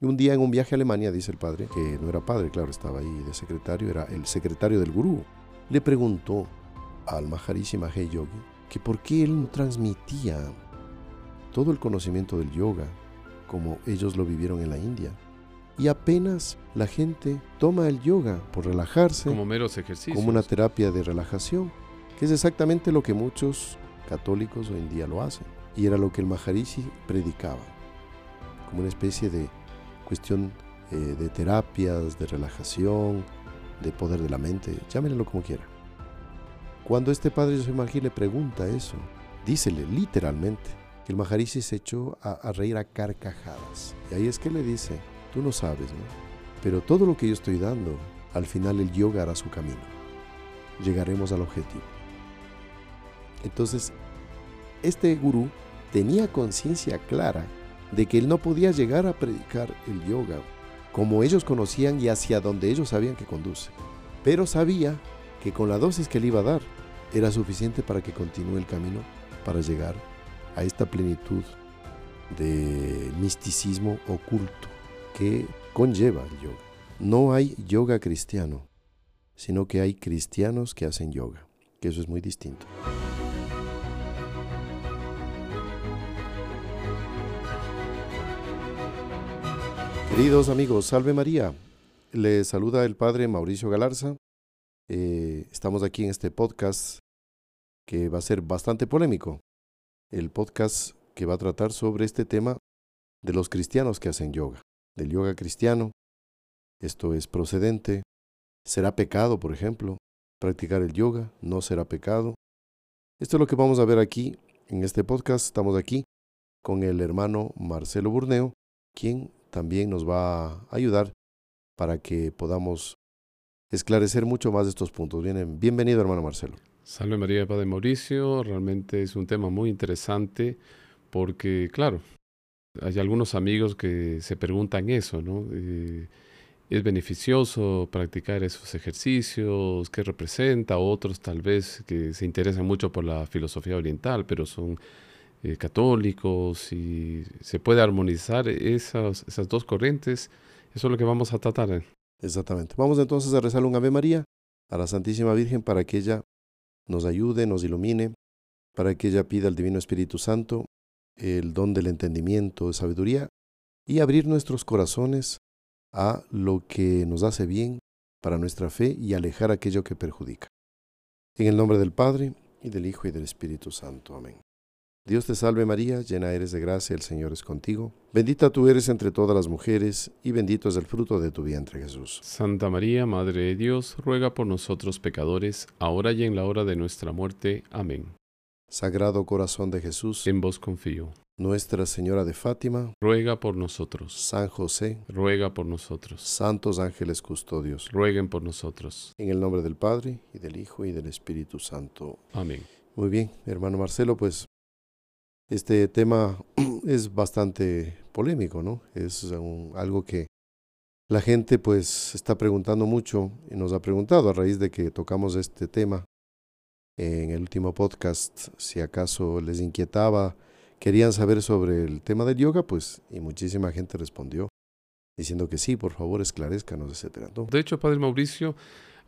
Un día en un viaje a Alemania, dice el padre, que no era padre, claro, estaba ahí de secretario, era el secretario del gurú, le preguntó al Maharishi Mahesh Yogi que por qué él no transmitía todo el conocimiento del yoga como ellos lo vivieron en la India. Y apenas la gente toma el yoga por relajarse, como meros ejercicios, como una terapia de relajación, que es exactamente lo que muchos católicos hoy en día lo hacen. Y era lo que el Maharishi predicaba, como una especie de cuestión eh, de terapias, de relajación, de poder de la mente, llámenlo como quiera. Cuando este padre José le pregunta eso, dícele literalmente que el Maharishi se echó a, a, reír a carcajadas. Y ahí es que le dice, tú no sabes, ¿no? Pero todo lo que yo estoy dando, al final el yoga hará su camino. Llegaremos al objetivo. Entonces, este gurú tenía conciencia clara de que él no podía llegar a predicar el yoga como ellos conocían y hacia donde ellos sabían que conduce. Pero sabía que con la dosis que le iba a dar era suficiente para que continúe el camino para llegar a esta plenitud de misticismo oculto que conlleva el yoga. No hay yoga cristiano, sino que hay cristianos que hacen yoga, que eso es muy distinto. Queridos amigos, salve María. Les saluda el Padre Mauricio Galarza. Eh, estamos aquí en este podcast que va a ser bastante polémico. El podcast que va a tratar sobre este tema de los cristianos que hacen yoga, del yoga cristiano. Esto es procedente. ¿Será pecado, por ejemplo, practicar el yoga? ¿No será pecado? Esto es lo que vamos a ver aquí en este podcast. Estamos aquí con el hermano Marcelo Burneo, quien también nos va a ayudar para que podamos esclarecer mucho más de estos puntos. Bien, bienvenido, hermano Marcelo. Salve María Padre Mauricio, realmente es un tema muy interesante porque, claro, hay algunos amigos que se preguntan eso, ¿no? Eh, ¿Es beneficioso practicar esos ejercicios? ¿Qué representa? Otros tal vez que se interesan mucho por la filosofía oriental, pero son eh, católicos y se puede armonizar esas, esas dos corrientes. Eso es lo que vamos a tratar. Exactamente. Vamos entonces a rezar un Ave María a la Santísima Virgen para que ella nos ayude, nos ilumine, para que ella pida al Divino Espíritu Santo el don del entendimiento, de sabiduría y abrir nuestros corazones a lo que nos hace bien para nuestra fe y alejar aquello que perjudica. En el nombre del Padre, y del Hijo, y del Espíritu Santo. Amén. Dios te salve María, llena eres de gracia, el Señor es contigo. Bendita tú eres entre todas las mujeres, y bendito es el fruto de tu vientre Jesús. Santa María, Madre de Dios, ruega por nosotros pecadores, ahora y en la hora de nuestra muerte. Amén. Sagrado corazón de Jesús, en vos confío. Nuestra Señora de Fátima, ruega por nosotros. San José, ruega por nosotros. Santos ángeles custodios, rueguen por nosotros. En el nombre del Padre, y del Hijo, y del Espíritu Santo. Amén. Muy bien, hermano Marcelo, pues este tema es bastante polémico, ¿no? Es un, algo que la gente pues está preguntando mucho y nos ha preguntado a raíz de que tocamos este tema en el último podcast, si acaso les inquietaba, querían saber sobre el tema del yoga, pues y muchísima gente respondió diciendo que sí, por favor esclarezcanos, etcétera. De hecho, Padre Mauricio,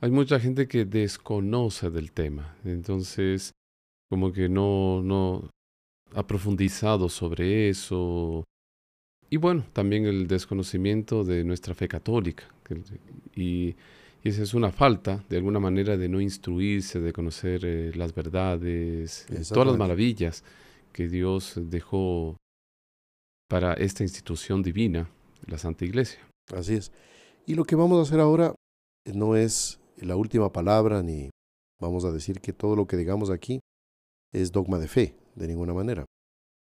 hay mucha gente que desconoce del tema, entonces como que no, no, ha profundizado sobre eso. Y bueno, también el desconocimiento de nuestra fe católica. Y, esa es una falta, de alguna manera, de no instruirse, de conocer eh, las verdades, eh, todas las maravillas que Dios dejó para esta institución divina, la Santa Iglesia. Así es. Y lo que vamos a hacer ahora no es la última palabra, ni vamos a decir que todo lo que digamos aquí es dogma de fe de ninguna manera.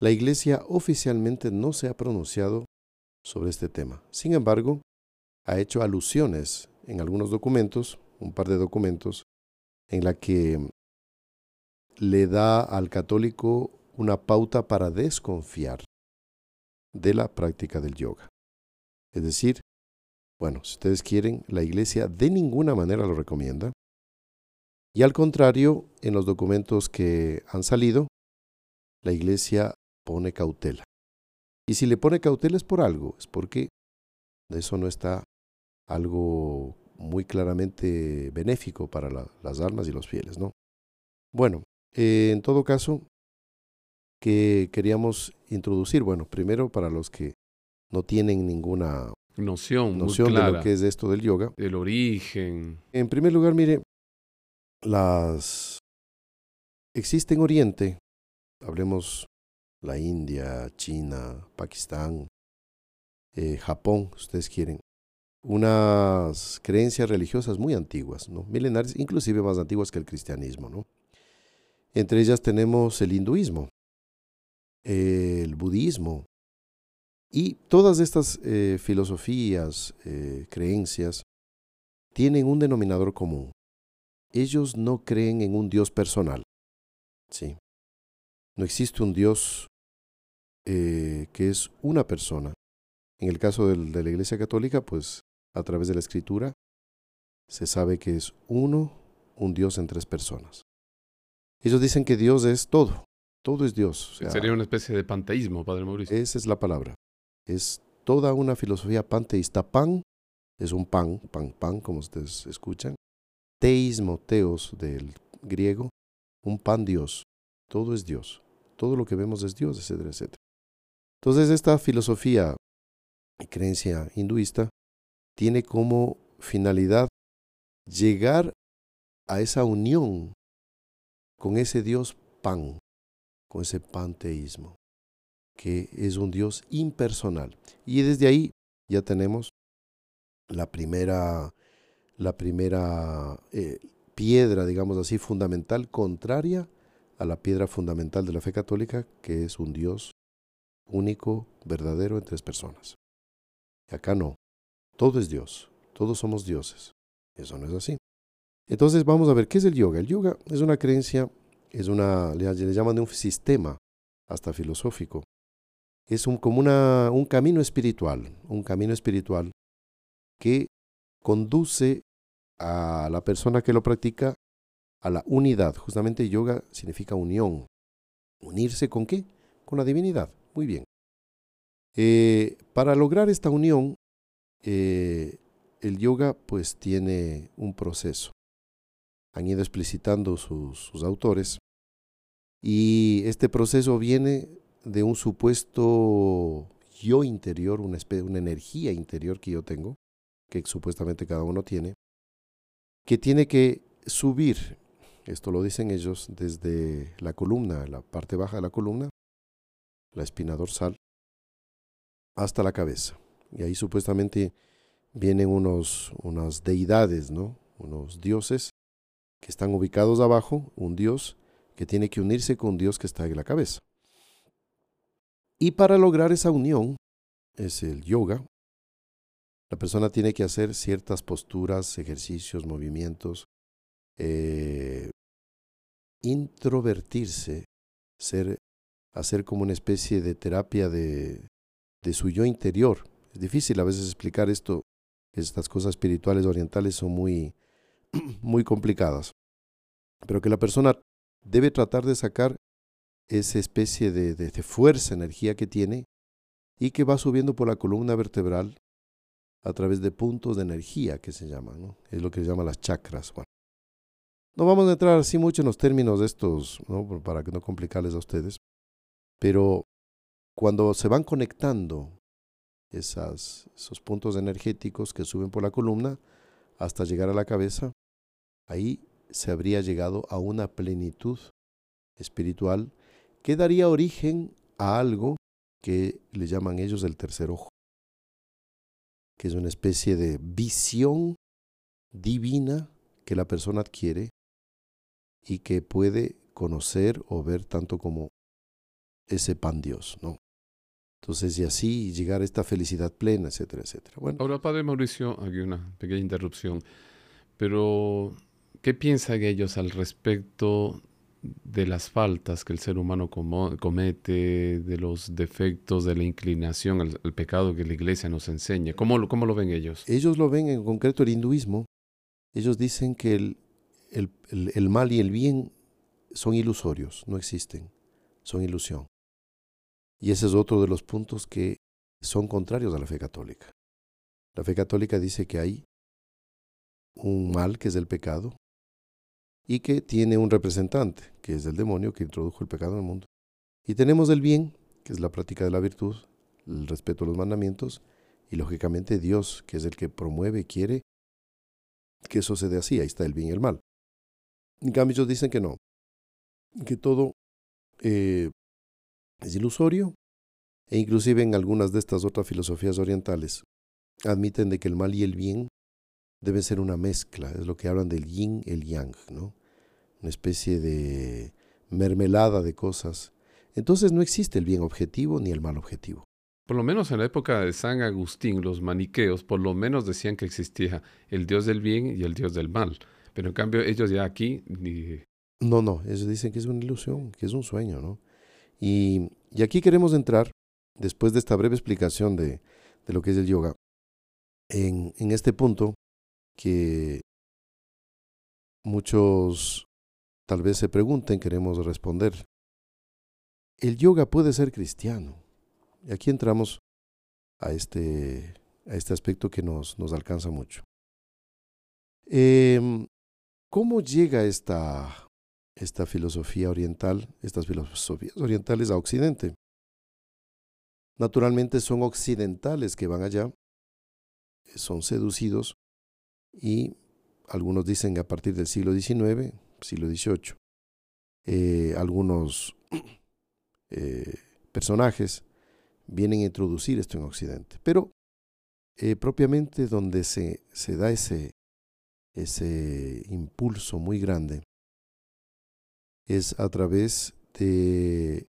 La Iglesia oficialmente no se ha pronunciado sobre este tema. Sin embargo, ha hecho alusiones en algunos documentos, un par de documentos, en la que le da al católico una pauta para desconfiar de la práctica del yoga. Es decir, bueno, si ustedes quieren, la Iglesia de ninguna manera lo recomienda. Y al contrario, en los documentos que han salido, la iglesia pone cautela. Y si le pone cautela es por algo, es porque Eso no está algo muy claramente benéfico para las almas y los fieles, ¿no? Bueno, eh, en todo caso, que queríamos introducir, bueno, primero para los que no tienen ninguna noción, noción de lo que es esto del yoga. El origen. En primer lugar, mire, las existe en Oriente, hablemos la India, China, Pakistán, eh, Japón, ustedes quieren, unas creencias religiosas muy antiguas, ¿no? milenarias, inclusive más antiguas que el cristianismo. Entre ellas tenemos el hinduismo, el budismo, y todas estas eh, filosofías, eh, creencias, tienen un denominador común. Ellos no creen en un Dios personal. Sí. No existe un Dios eh, que es una persona. En el caso de la Iglesia Católica, pues a través de la Escritura, se sabe que es uno, un Dios en tres personas. Ellos dicen que Dios es todo, todo es Dios. Sería una especie de panteísmo, Padre Mauricio. Esa es la palabra. Es toda una filosofía panteísta. Pan es un pan, pan, pan, como ustedes escuchan. Teísmo, teos del griego, un pan Dios. Todo es Dios. Todo lo que vemos es Dios, etcétera, etcétera. Entonces esta filosofía y creencia hinduista tiene como finalidad llegar a esa unión con ese Dios pan, con ese panteísmo que es un Dios impersonal. Y desde ahí ya tenemos la primera, la primera eh, piedra, digamos así, fundamental, contraria a la piedra fundamental de la fe católica, que es un Dios único, verdadero en tres personas. Y acá no, todo es Dios, todos somos dioses. Eso no es así. Entonces vamos a ver, ¿qué es el yoga? El yoga es una creencia, es una, le, llaman de un sistema hasta filosófico, es un, como una, un camino espiritual, un camino espiritual que conduce a la persona que lo practica a la unidad. Justamente yoga significa unión. ¿Unirse con qué? Con la divinidad. Muy bien. Eh, para lograr esta unión, eh, el yoga pues tiene un proceso. Han ido explicitando sus, autores. Y este proceso viene de un supuesto yo interior, una, una energía interior que yo tengo, que supuestamente cada uno tiene, que tiene que subir, esto lo dicen ellos, desde la columna, la parte baja de la columna, la espina dorsal, hasta la cabeza. Y ahí supuestamente vienen unos, unas deidades, ¿no? unos dioses que están ubicados abajo, un dios que tiene que unirse con un dios que está en la cabeza. Y para lograr esa unión, es el yoga, la persona tiene que hacer ciertas posturas, ejercicios, movimientos, eh, introvertirse, ser, hacer como una especie de terapia de, de su yo interior. Es difícil a veces explicar esto, estas cosas espirituales orientales son muy, muy complicadas, pero que la persona debe tratar de sacar esa especie de, de, fuerza, energía que tiene y que va subiendo por la columna vertebral a través de puntos de energía que se llaman, ¿no? es lo que se llama las chakras. No vamos a entrar así mucho en los términos de estos, ¿no? para no complicarles a ustedes, pero cuando se van conectando esos puntos energéticos que suben por la columna hasta llegar a la cabeza, ahí se habría llegado a una plenitud espiritual que daría origen a algo que le llaman ellos el tercer ojo, que es una especie de visión divina que la persona adquiere y que puede conocer o ver tanto como ese pan Dios, ¿no? Entonces, y así llegar a esta felicidad plena, etcétera, etcétera. Bueno. Ahora, Padre Mauricio, aquí una pequeña interrupción, pero ¿qué piensan ellos al respecto de las faltas que el ser humano comete, de los defectos, de la inclinación al, pecado que la iglesia nos enseña. ¿Cómo, lo ven ellos? Ellos lo ven en concreto el hinduismo. Ellos dicen que el, el mal y el bien son ilusorios, no existen, son ilusión. Y ese es otro de los puntos que son contrarios a la fe católica. La fe católica dice que hay un mal que es el pecado y que tiene un representante, que es el demonio que introdujo el pecado en el mundo. Y tenemos el bien, que es la práctica de la virtud, el respeto a los mandamientos, y lógicamente Dios, que es el que promueve quiere que eso se dé así, ahí está el bien y el mal. En cambio, ellos dicen que no, que todo eh, es ilusorio, e inclusive en algunas de estas otras filosofías orientales admiten de que el mal y el bien deben ser una mezcla, es lo que hablan del yin, el yang, ¿no? Una especie de mermelada de cosas. Entonces no existe el bien objetivo ni el mal objetivo. Por lo menos en la época de San Agustín, los maniqueos por lo menos decían que existía el dios del bien y el dios del mal. Pero en cambio ellos ya aquí... No, no, ellos dicen que es una ilusión, que es un sueño, ¿no? Y, y aquí queremos entrar, después de esta breve explicación de, de lo que es el yoga, en, en este punto que muchos tal vez se pregunten, queremos responder. ¿El yoga puede ser cristiano? Y aquí entramos a este, a este aspecto que nos, nos alcanza mucho. Eh, ¿Cómo llega esta, esta filosofía oriental, estas filosofías orientales a Occidente? Naturalmente son occidentales que van allá, son seducidos y algunos dicen que a partir del siglo XIX, siglo XVIII, eh, algunos eh, personajes vienen a introducir esto en Occidente. Pero eh, propiamente donde se, se da ese, ese impulso muy grande es a través de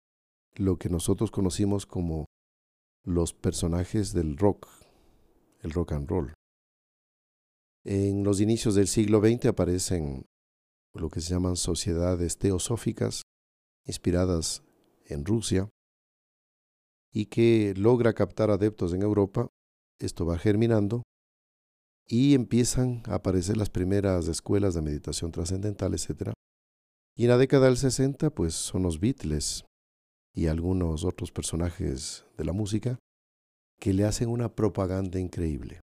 lo que nosotros conocimos como los personajes del rock, el rock and roll. En los inicios del siglo XX aparecen lo que se llaman sociedades teosóficas, inspiradas en Rusia, y que logra captar adeptos en Europa. Esto va germinando y empiezan a aparecer las primeras escuelas de meditación trascendental, etc. Y en la década del 60, pues son los Beatles y algunos otros personajes de la música que le hacen una propaganda increíble.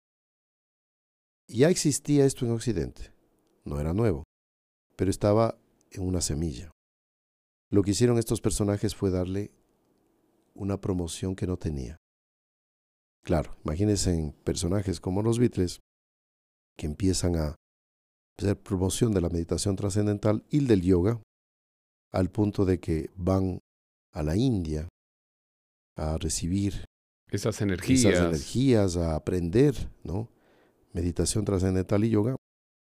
Ya existía esto en Occidente, no era nuevo, pero estaba en una semilla. Lo que hicieron estos personajes fue darle una promoción que no tenía. Claro, imagínense en personajes como los Beatles, que empiezan a hacer promoción de la meditación trascendental y del yoga, al punto de que van a la India a recibir esas energías, esas energías a aprender, ¿no? Meditación trascendental y yoga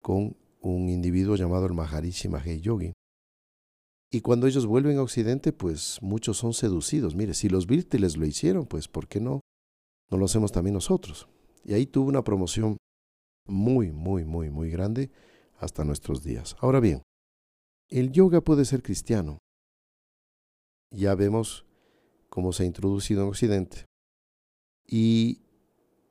con un individuo llamado el Maharishi Mahesh Yogi, y cuando ellos vuelven a Occidente, pues muchos son seducidos. Mire, si los Beatles lo hicieron, pues ¿por qué no? No lo hacemos también nosotros. Y ahí tuvo una promoción muy, muy, muy, muy grande hasta nuestros días. Ahora bien, el yoga puede ser cristiano. Ya vemos cómo se ha introducido en Occidente. Y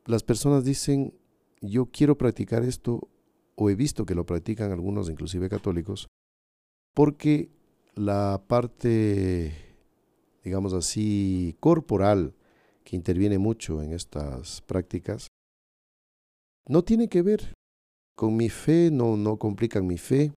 las personas dicen, yo quiero practicar esto, o he visto que lo practican algunos, inclusive católicos, porque la parte, digamos así, corporal que interviene mucho en estas prácticas, no tiene que ver con mi fe, no, no complican mi fe.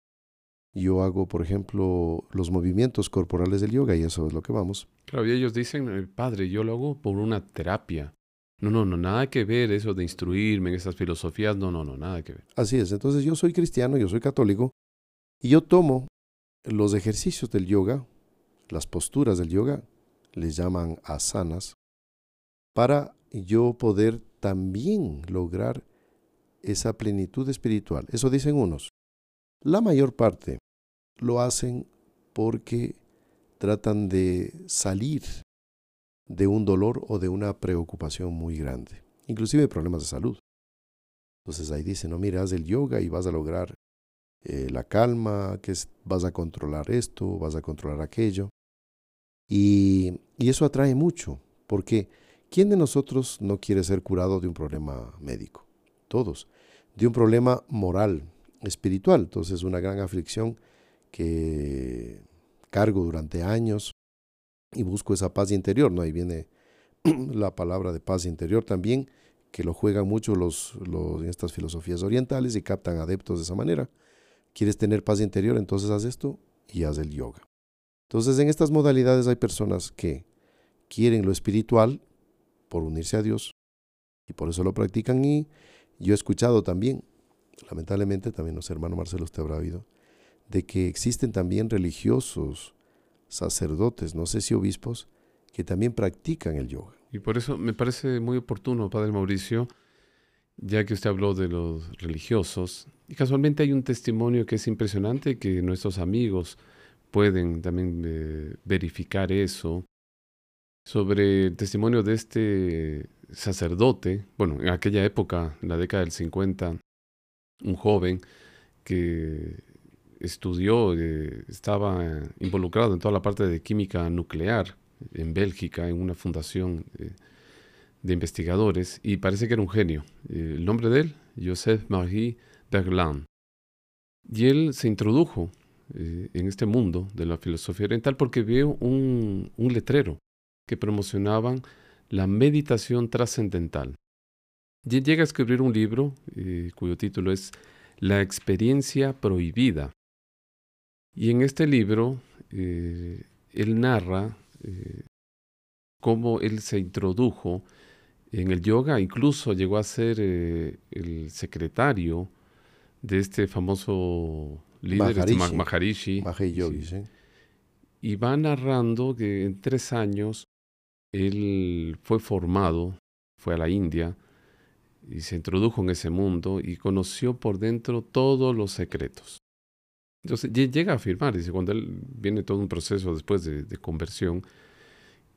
Yo hago, por ejemplo, los movimientos corporales del yoga y eso es lo que vamos. Claro, y ellos dicen, eh, padre, yo lo hago por una terapia. No, no, no, nada que ver eso de instruirme en esas filosofías, no, no, no, nada que ver. Así es, entonces yo soy cristiano, yo soy católico, y yo tomo los ejercicios del yoga, las posturas del yoga, les llaman asanas, para yo poder también lograr esa plenitud espiritual. Eso dicen unos. La mayor parte lo hacen porque tratan de salir de un dolor o de una preocupación muy grande, inclusive problemas de salud. Entonces ahí dicen, no, mira, haz el yoga y vas a lograr eh, la calma, que vas a controlar esto, vas a controlar aquello. Y, y eso atrae mucho, porque ¿quién de nosotros no quiere ser curado de un problema médico? Todos. De un problema moral, espiritual. Entonces, una gran aflicción que cargo durante años y busco esa paz interior, ¿no? Ahí viene la palabra de paz interior también, que lo juegan mucho los, los, estas filosofías orientales y captan adeptos de esa manera. ¿Quieres tener paz interior? Entonces haz esto y haz el yoga. Entonces en estas modalidades hay personas que quieren lo espiritual por unirse a Dios y por eso lo practican y yo he escuchado también, lamentablemente también los hermanos Marcelo usted habrá oído, de que existen también religiosos, sacerdotes, no sé si obispos, que también practican el yoga. Y por eso me parece muy oportuno, Padre Mauricio, ya que usted habló de los religiosos, y casualmente hay un testimonio que es impresionante que nuestros amigos pueden también eh, verificar eso, sobre el testimonio de este sacerdote, bueno, en aquella época, en la década del 50, un joven que estudió, eh, estaba involucrado en toda la parte de química nuclear en Bélgica, en una fundación eh, de investigadores, y parece que era un genio. Eh, el nombre de él, Joseph Marie Berglin. Y él se introdujo en este mundo de la filosofía oriental porque vio un letrero que promocionaban la meditación trascendental. Llega a escribir un libro cuyo título es La experiencia prohibida, y en este libro, eh, él narra eh, cómo él se introdujo en el yoga, incluso llegó a ser eh, el secretario de este famoso líder, este Maharishi. Maharishi. Y va narrando que en tres años él fue formado, fue a la India y se introdujo en ese mundo y conoció por dentro todos los secretos. Entonces llega a afirmar, dice, cuando él viene todo un proceso después de, conversión,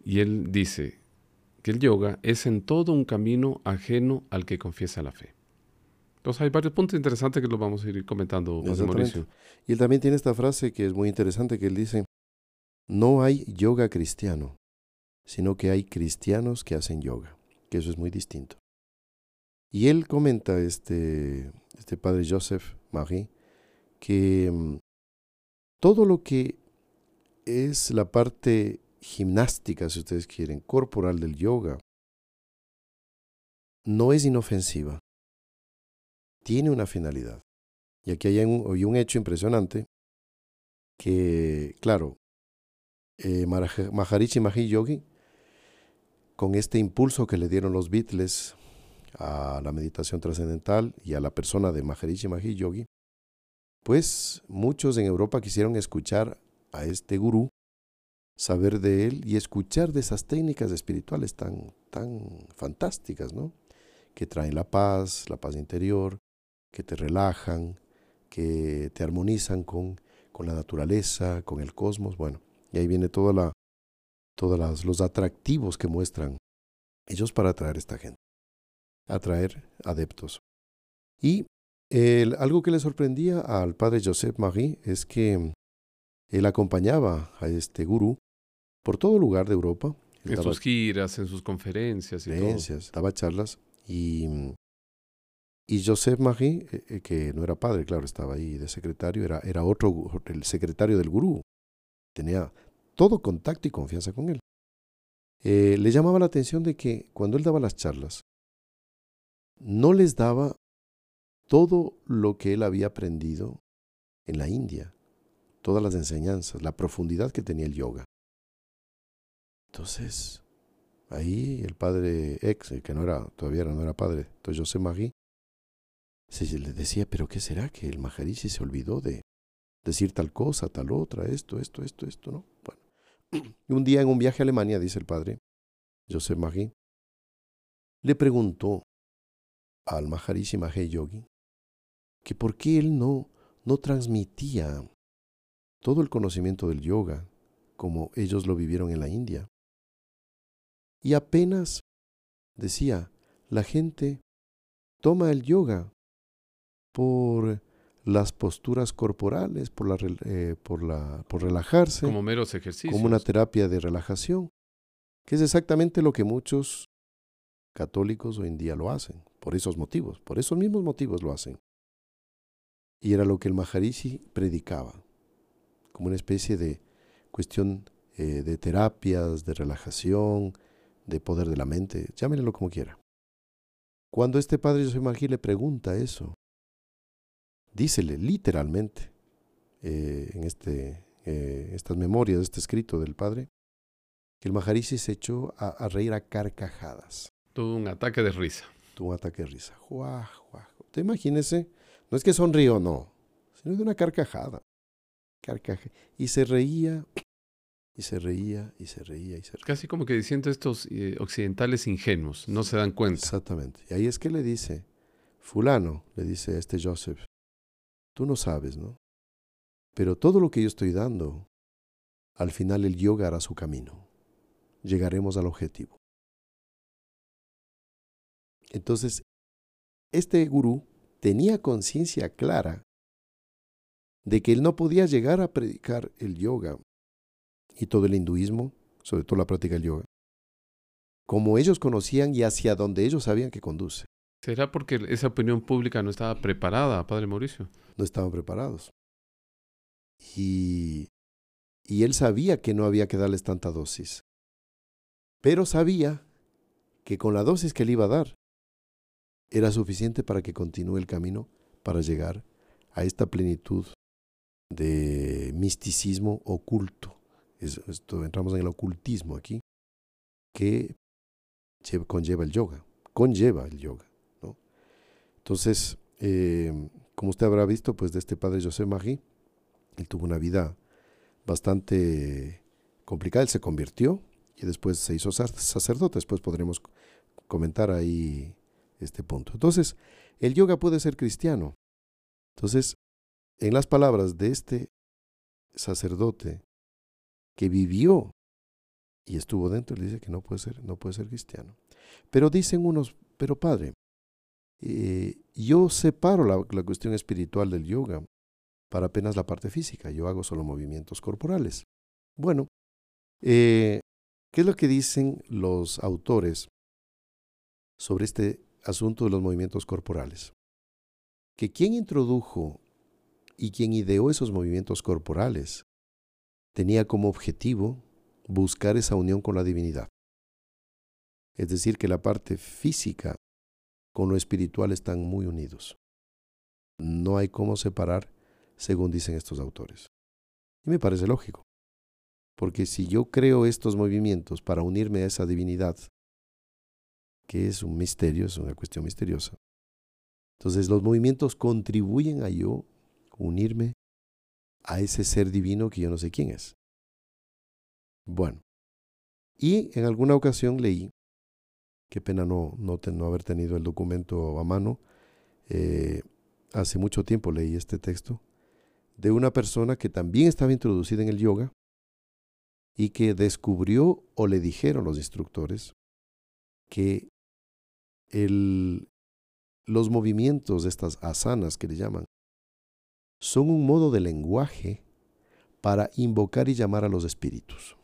y él dice que el yoga es en todo un camino ajeno al que confiesa la fe. Entonces hay varios puntos interesantes que los vamos a ir comentando, Mauricio. Y él también tiene esta frase que es muy interesante, que él dice, no hay yoga cristiano, sino que hay cristianos que hacen yoga, que eso es muy distinto. Y él comenta, este, este padre Joseph Marie, que mm, todo lo que es la parte gimnástica, si ustedes quieren, corporal del yoga, no es inofensiva. Tiene una finalidad. Y aquí hay un, hecho impresionante que, claro, eh, Maharishi Mahi Yogi, con este impulso que le dieron los Beatles a la meditación trascendental y a la persona de Maharishi Mahi Yogi, pues muchos en Europa quisieron escuchar a este gurú, saber de él y escuchar de esas técnicas espirituales tan, tan fantásticas, ¿no? Que traen la paz, la paz interior, que te relajan, que te armonizan con, con la naturaleza, con el cosmos. Bueno, y ahí viene toda la, todos los atractivos que muestran ellos para atraer a esta gente, atraer adeptos. Y algo que le sorprendía al padre Joseph Marie es que él acompañaba a este gurú por todo lugar de Europa. En sus giras, en sus conferencias y conferencias, daba charlas y, y Joseph Marie, eh, eh, que no era padre, claro, estaba ahí de secretario, era, era otro, el secretario del gurú. Tenía todo contacto y confianza con él. Eh, le llamaba la atención de que cuando él daba las charlas, no les daba todo lo que él había aprendido en la India, todas las enseñanzas, la profundidad que tenía el yoga. Entonces, ahí el padre ex, que no era, todavía no era padre, entonces José Magui, se le decía, pero ¿qué será que el Maharishi se olvidó de decir tal cosa, tal otra, esto, esto, esto, esto, no? Bueno, un día en un viaje a Alemania, dice el padre José Magui, le preguntó al Maharishi Mahé Yogi que por qué él no, no transmitía todo el conocimiento del yoga como ellos lo vivieron en la India. Y apenas decía, la gente toma el yoga por las posturas corporales, por, la, eh, por, la, por relajarse. Como meros ejercicios. Como una terapia de relajación, que es exactamente lo que muchos católicos hoy en día lo hacen, por esos motivos, por esos mismos motivos lo hacen. Y era lo que el Maharishi predicaba, como una especie de cuestión eh, de terapias, de relajación, de poder de la mente, llámenlo como quiera. Cuando este padre José Magí le pregunta eso, dícele literalmente eh, en este, eh, estas memorias, este escrito del padre, que el Maharishi se echó a, reír a carcajadas. Tuvo un ataque de risa. Tuvo un ataque de risa. Juá, juá. Te imagínese, no es que sonrió, no, sino de una carcajada. Carcaja. Y se reía, y se reía, y se reía, y se reía. Casi como que diciendo estos eh, occidentales ingenuos, no se dan cuenta. Exactamente. Y ahí es que le dice, fulano, le dice a este Joseph, tú no sabes, ¿no? Pero todo lo que yo estoy dando, al final el yoga hará su camino. Llegaremos al objetivo. Entonces, este gurú tenía conciencia clara de que él no podía llegar a predicar el yoga y todo el hinduismo, sobre todo la práctica del yoga, como ellos conocían y hacia donde ellos sabían que conduce. ¿Será porque esa opinión pública no estaba preparada, Padre Mauricio? No estaban preparados. Y, y él sabía que no había que darles tanta dosis. Pero sabía que con la dosis que le iba a dar era suficiente para que continúe el camino para llegar a esta plenitud de misticismo oculto. Esto, entramos en el ocultismo aquí, que conlleva el yoga, conlleva el yoga. Entonces, eh, como usted habrá visto, pues de este padre José Magui, él tuvo una vida bastante complicada, él se convirtió y después se hizo sacerdote, después podremos comentar ahí este punto. Entonces, el yoga puede ser cristiano. Entonces, en las palabras de este sacerdote que vivió y estuvo dentro, le dice que no puede ser, no puede ser cristiano. Pero dicen unos, pero padre, eh, yo separo la, cuestión espiritual del yoga para apenas la parte física, yo hago solo movimientos corporales. Bueno, eh, ¿qué es lo que dicen los autores sobre este asunto de los movimientos corporales? Que quien introdujo y quien ideó esos movimientos corporales tenía como objetivo buscar esa unión con la divinidad. Es decir, que la parte física con lo espiritual están muy unidos. No hay cómo separar, según dicen estos autores. Y me parece lógico, porque si yo creo estos movimientos para unirme a esa divinidad, que es un misterio, es una cuestión misteriosa, entonces los movimientos contribuyen a yo unirme a ese ser divino que yo no sé quién es. Bueno, y en alguna ocasión leí, qué pena no, no, no haber tenido el documento a mano, eh, hace mucho tiempo leí este texto, de una persona que también estaba introducida en el yoga y que descubrió o le dijeron los instructores que el, los movimientos de estas asanas que le llaman son un modo de lenguaje para invocar y llamar a los espíritus.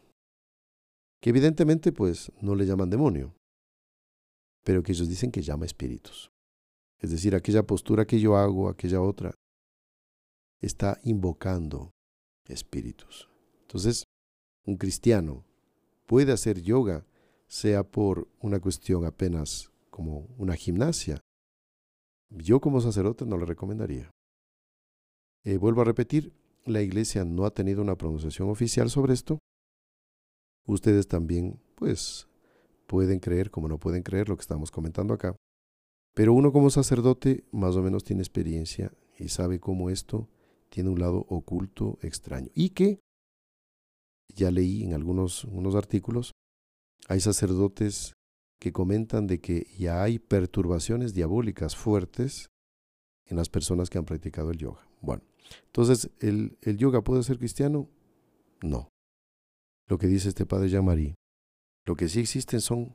Que evidentemente pues no le llaman demonio, pero que ellos dicen que llama espíritus. Es decir, aquella postura que yo hago, aquella otra, está invocando espíritus. Entonces, un cristiano puede hacer yoga, sea por una cuestión apenas como una gimnasia. Yo como sacerdote no le recomendaría. Eh, vuelvo a repetir, la iglesia no ha tenido una pronunciación oficial sobre esto. Ustedes también, pues, pueden creer como no pueden creer lo que estamos comentando acá. Pero uno como sacerdote más o menos tiene experiencia y sabe cómo esto tiene un lado oculto, extraño. Y que, ya leí en algunos unos artículos, hay sacerdotes que comentan de que ya hay perturbaciones diabólicas fuertes en las personas que han practicado el yoga. Bueno, entonces, ¿el, el yoga puede ser cristiano? No. Lo que dice este padre Jean-Marie, lo que sí existen son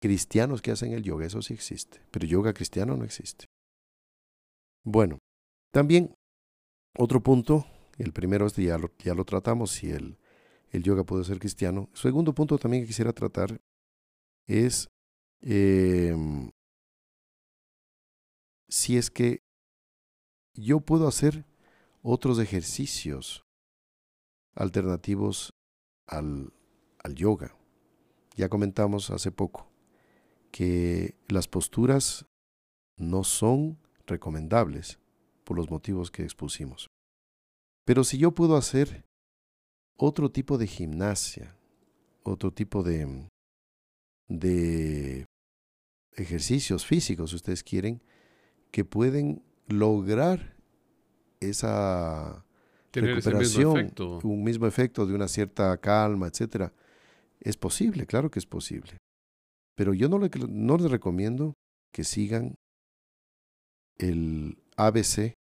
cristianos que hacen el yoga, eso sí existe, pero yoga cristiano no existe. Bueno, también otro punto, el primero es ya lo, ya lo tratamos, si el, el yoga puede ser cristiano. Segundo punto también que quisiera tratar es eh, si es que yo puedo hacer otros ejercicios alternativos al, al yoga. Ya comentamos hace poco que las posturas no son recomendables por los motivos que expusimos. Pero si yo puedo hacer otro tipo de gimnasia, otro tipo de, de ejercicios físicos, si ustedes quieren, que pueden lograr esa recuperación, un mismo efecto de una cierta calma, etcétera, es posible, claro que es posible. Pero yo no, no les recomiendo que sigan el ABC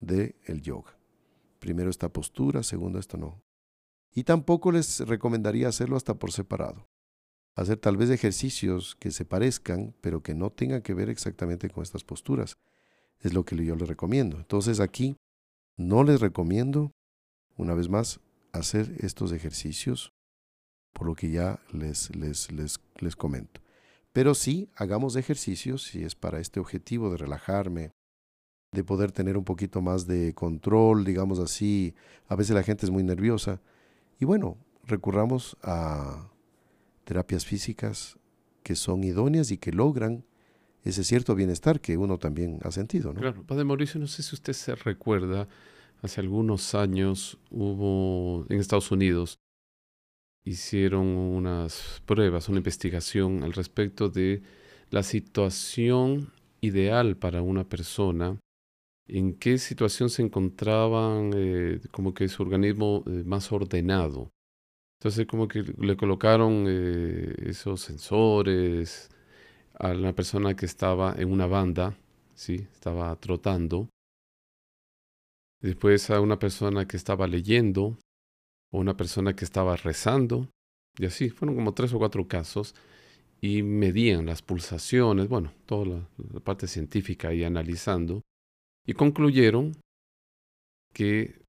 del el yoga. Primero esta postura, segundo esta no. Y tampoco les recomendaría hacerlo hasta por separado. Hacer tal vez ejercicios que se parezcan, pero que no tengan que ver exactamente con estas posturas. Es lo que yo les recomiendo. Entonces aquí no les recomiendo, una vez más, hacer estos ejercicios, por lo que ya les, les, les, les comento. Pero sí, hagamos ejercicios si es para este objetivo de relajarme, de poder tener un poquito más de control, digamos así. A veces la gente es muy nerviosa. Y bueno, recurramos a terapias físicas que son idóneas y que logran ese cierto bienestar que uno también ha sentido. ¿no? Claro, Padre Mauricio, no sé si usted se recuerda, hace algunos años hubo en Estados Unidos, hicieron unas pruebas, una investigación al respecto de la situación ideal para una persona en qué situación se encontraban eh, como que su organismo eh, más ordenado. Entonces como que le colocaron eh, esos sensores a una persona que estaba en una banda, ¿sí? estaba trotando. Después a una persona que estaba leyendo, o una persona que estaba rezando, y así, fueron como tres o cuatro casos, y medían las pulsaciones, bueno, toda la parte científica y analizando, y concluyeron que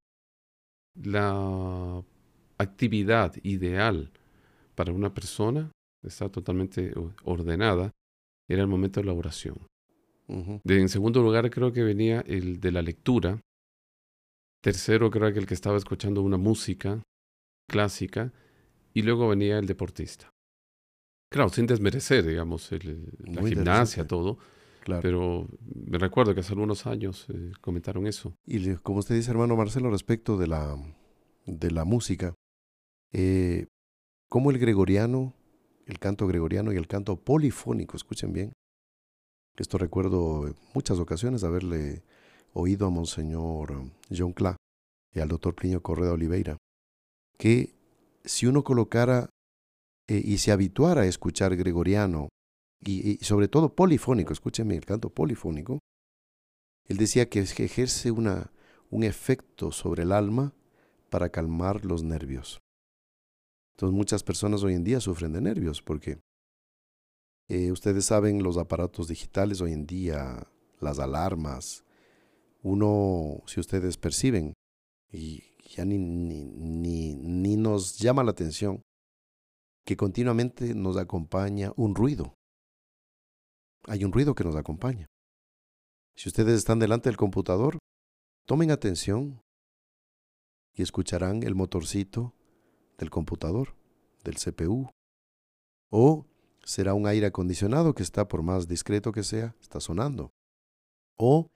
la actividad ideal para una persona está totalmente ordenada era el momento de la oración. en segundo lugar creo que venía el de la lectura. Tercero creo que el que estaba escuchando una música clásica. Y luego venía el deportista. Claro, sin desmerecer, digamos, la gimnasia, todo. Pero me recuerdo que hace algunos años eh, comentaron eso. Y como usted dice, hermano Marcelo, respecto de la, de la música, eh, como el gregoriano, el canto gregoriano y el canto polifónico, escuchen bien, esto recuerdo muchas ocasiones haberle oído a Monseñor John Cla y al doctor Plinio Correa Oliveira, que si uno colocara eh, y se habituara a escuchar gregoriano y, sobre todo polifónico, escúchenme, el canto polifónico, él decía que ejerce una, un efecto sobre el alma para calmar los nervios. Entonces muchas personas hoy en día sufren de nervios porque eh, ustedes saben los aparatos digitales hoy en día, las alarmas, uno, si ustedes perciben, y ni, ni, ni, ni nos llama la atención, que continuamente nos acompaña un ruido hay un ruido que nos acompaña. Si ustedes están delante del computador, tomen atención y escucharán el motorcito del computador, del CPU. O será un aire acondicionado que está, por más discreto que sea, está sonando. O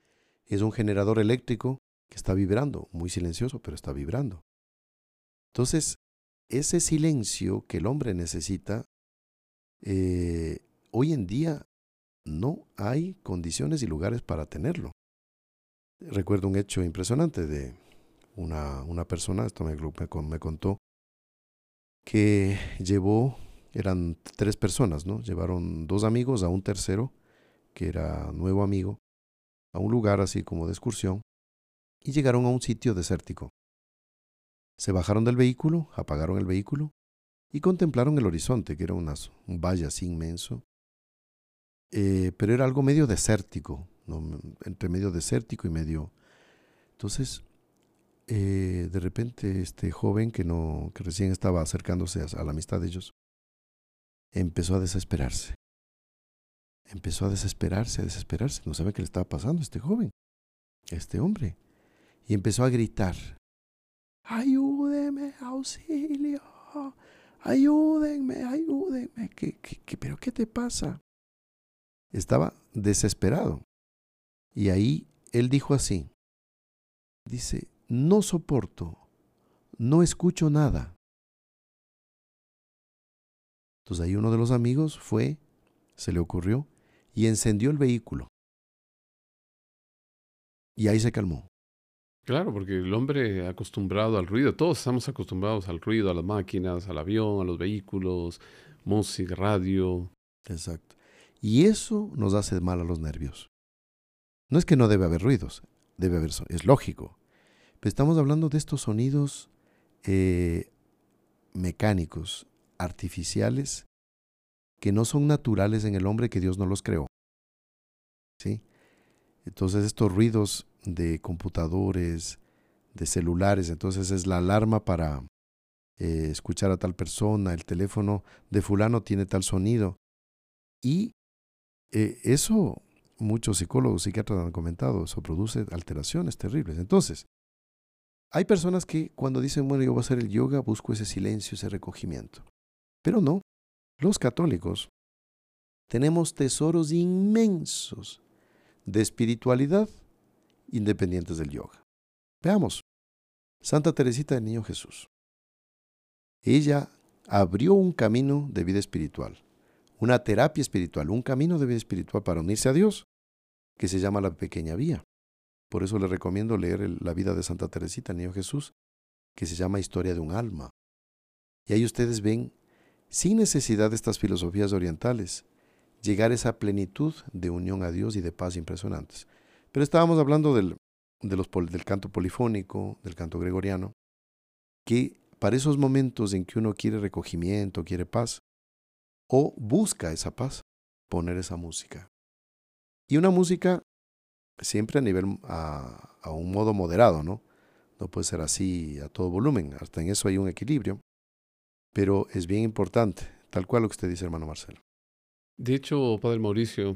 es un generador eléctrico que está vibrando, muy silencioso, pero está vibrando. Entonces, ese silencio que el hombre necesita, eh, hoy en día no hay condiciones y lugares para tenerlo. Recuerdo un hecho impresionante de una, una persona, esto me, me, contó, que llevó, eran tres personas, ¿no? Llevaron dos amigos a un tercero, que era nuevo amigo, a un lugar así como de excursión, y llegaron a un sitio desértico. Se bajaron del vehículo, apagaron el vehículo y contemplaron el horizonte, que era un valle así inmenso, eh, pero era algo medio desértico, entre medio desértico y medio... Entonces, eh, de repente este joven que, no, que recién estaba acercándose a, la amistad de ellos, empezó a desesperarse. Empezó a desesperarse, a desesperarse. No sabe qué le estaba pasando a este joven, a este hombre. Y empezó a gritar, ayúdeme, auxilio, ayúdenme, ayúdenme, ¿Qué, qué, pero qué te pasa? Estaba desesperado. Y ahí él dijo así, dice, no soporto, no escucho nada. Entonces ahí uno de los amigos fue, se le ocurrió, y encendió el vehículo. Y ahí se calmó. Claro, porque el hombre acostumbrado al ruido, todos estamos acostumbrados al ruido, a las máquinas, al avión, a los vehículos, música, radio. Exacto. Y eso nos hace mal a los nervios. No es que no debe haber ruidos, debe haber, es lógico. Pero estamos hablando de estos sonidos eh, mecánicos, artificiales, que no son naturales en el hombre que Dios no los creó. ¿Sí? Entonces estos ruidos de computadores, de celulares, entonces es la alarma para eh, escuchar a tal persona, el teléfono de fulano tiene tal sonido. Y eh, eso muchos psicólogos, psiquiatras han comentado, eso produce alteraciones terribles. Entonces, hay personas que cuando dicen, bueno, yo voy a hacer el yoga, busco ese silencio, ese recogimiento. Pero no, los católicos tenemos tesoros inmensos de espiritualidad independientes del yoga. Veamos, Santa Teresita del Niño Jesús. Ella abrió un camino de vida espiritual, una terapia espiritual, un camino de vida espiritual para unirse a Dios, que se llama la pequeña vía. Por eso le recomiendo leer la vida de Santa Teresita del Niño Jesús, que se llama Historia de un alma. Y ahí ustedes ven, sin necesidad de estas filosofías orientales, llegar a esa plenitud de unión a Dios y de paz impresionantes. Pero estábamos hablando del, del canto polifónico, del canto gregoriano, que para esos momentos en que uno quiere recogimiento, quiere paz, o busca esa paz, poner esa música. Y una música siempre a nivel, a, a un modo moderado, ¿no? No puede ser así a todo volumen, hasta en eso hay un equilibrio, pero es bien importante, tal cual lo que usted dice, hermano Marcelo. De hecho, Padre Mauricio,